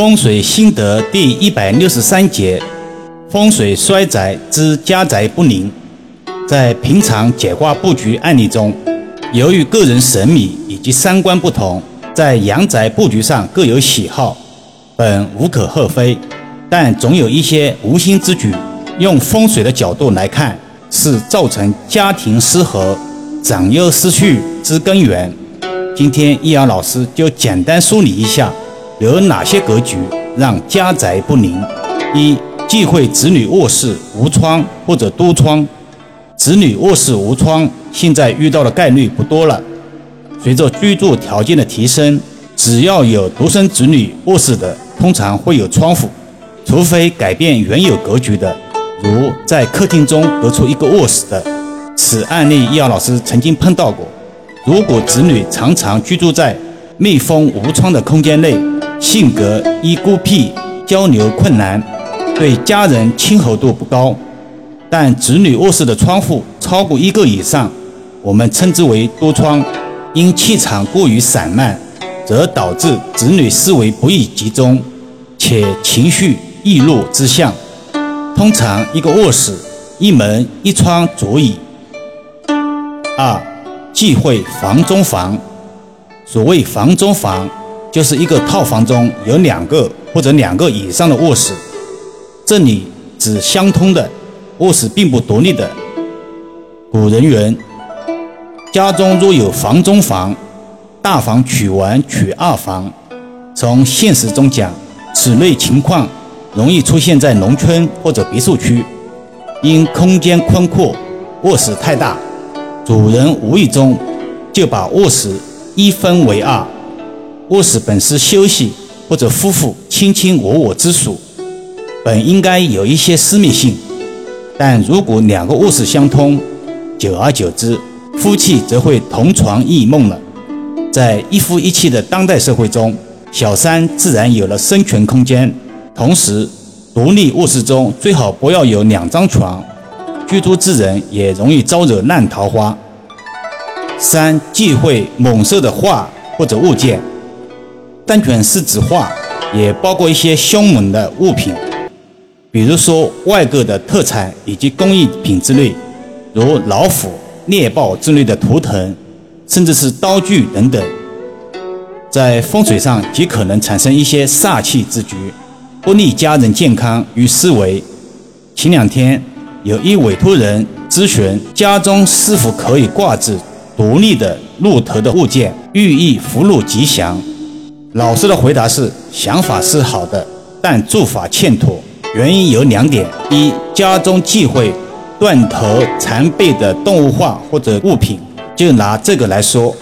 风水心得第一百六十三节：风水衰宅之家宅不宁。在平常解卦布局案例中，由于个人审美以及三观不同，在阳宅布局上各有喜好，本无可厚非。但总有一些无心之举，用风水的角度来看，是造成家庭失和、长幼失序之根源。今天易阳老师就简单梳理一下。有哪些格局让家宅不宁？一、忌讳子女卧室无窗或者多窗。子女卧室无窗，现在遇到的概率不多了。随着居住条件的提升，只要有独生子女卧室的，通常会有窗户，除非改变原有格局的，如在客厅中隔出一个卧室的。此案例，易遥老师曾经碰到过。如果子女常常居住在密封无窗的空间内，性格易孤僻，交流困难，对家人亲和度不高。但子女卧室的窗户超过一个以上，我们称之为多窗。因气场过于散漫，则导致子女思维不易集中，且情绪易怒之象。通常一个卧室一门一窗足矣。二，忌讳房中房。所谓房中房。就是一个套房中有两个或者两个以上的卧室，这里指相通的卧室，并不独立的。古人云：“家中若有房中房，大房取完取二房。”从现实中讲，此类情况容易出现在农村或者别墅区，因空间宽阔，卧室太大，主人无意中就把卧室一分为二。卧室本是休息或者夫妇卿卿我我之属，本应该有一些私密性，但如果两个卧室相通，久而久之，夫妻则会同床异梦了。在一夫一妻的当代社会中，小三自然有了生存空间。同时，独立卧室中最好不要有两张床，居住之人也容易招惹烂桃花。三忌讳猛兽的画或者物件。单纯是指画，也包括一些凶猛的物品，比如说外购的特产以及工艺品之类，如老虎、猎豹之类的图腾，甚至是刀具等等，在风水上极可能产生一些煞气之局，不利家人健康与思维。前两天有一委托人咨询，家中是否可以挂置独立的鹿头的物件，寓意福禄吉祥。老师的回答是：想法是好的，但做法欠妥。原因有两点：一，家中忌讳断头残背的动物画或者物品，就拿这个来说，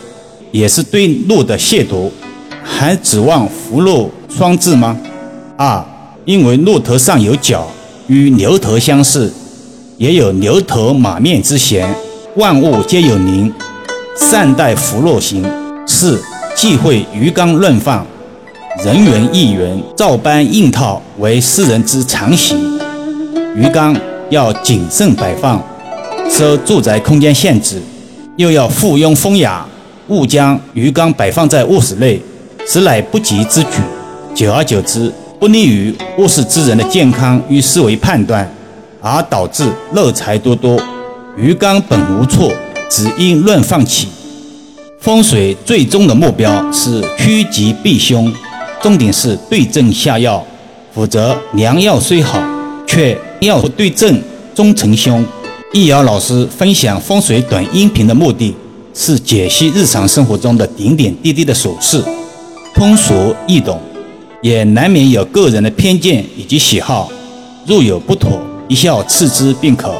也是对鹿的亵渎，还指望福禄双至吗？二，因为鹿头上有角，与牛头相似，也有牛头马面之嫌，万物皆有灵，善待福禄行。四。忌讳鱼缸乱放，人云亦云，照搬硬套为世人之常习。鱼缸要谨慎摆放，受住宅空间限制，又要附庸风雅，勿将鱼缸摆放在卧室内，实乃不吉之举。久而久之，不利于卧室之人的健康与思维判断，而导致漏财多多。鱼缸本无错，只因乱放起。风水最终的目标是趋吉避凶，重点是对症下药，否则良药虽好，却药不对症终成凶。易遥老师分享风水短音频的目的是解析日常生活中的点点滴滴的琐事，通俗易懂，也难免有个人的偏见以及喜好，若有不妥，一笑置之便可。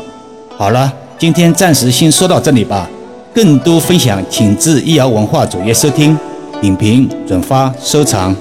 好了，今天暂时先说到这里吧。更多分享，请至易瑶文化主页收听、点评、转发、收藏。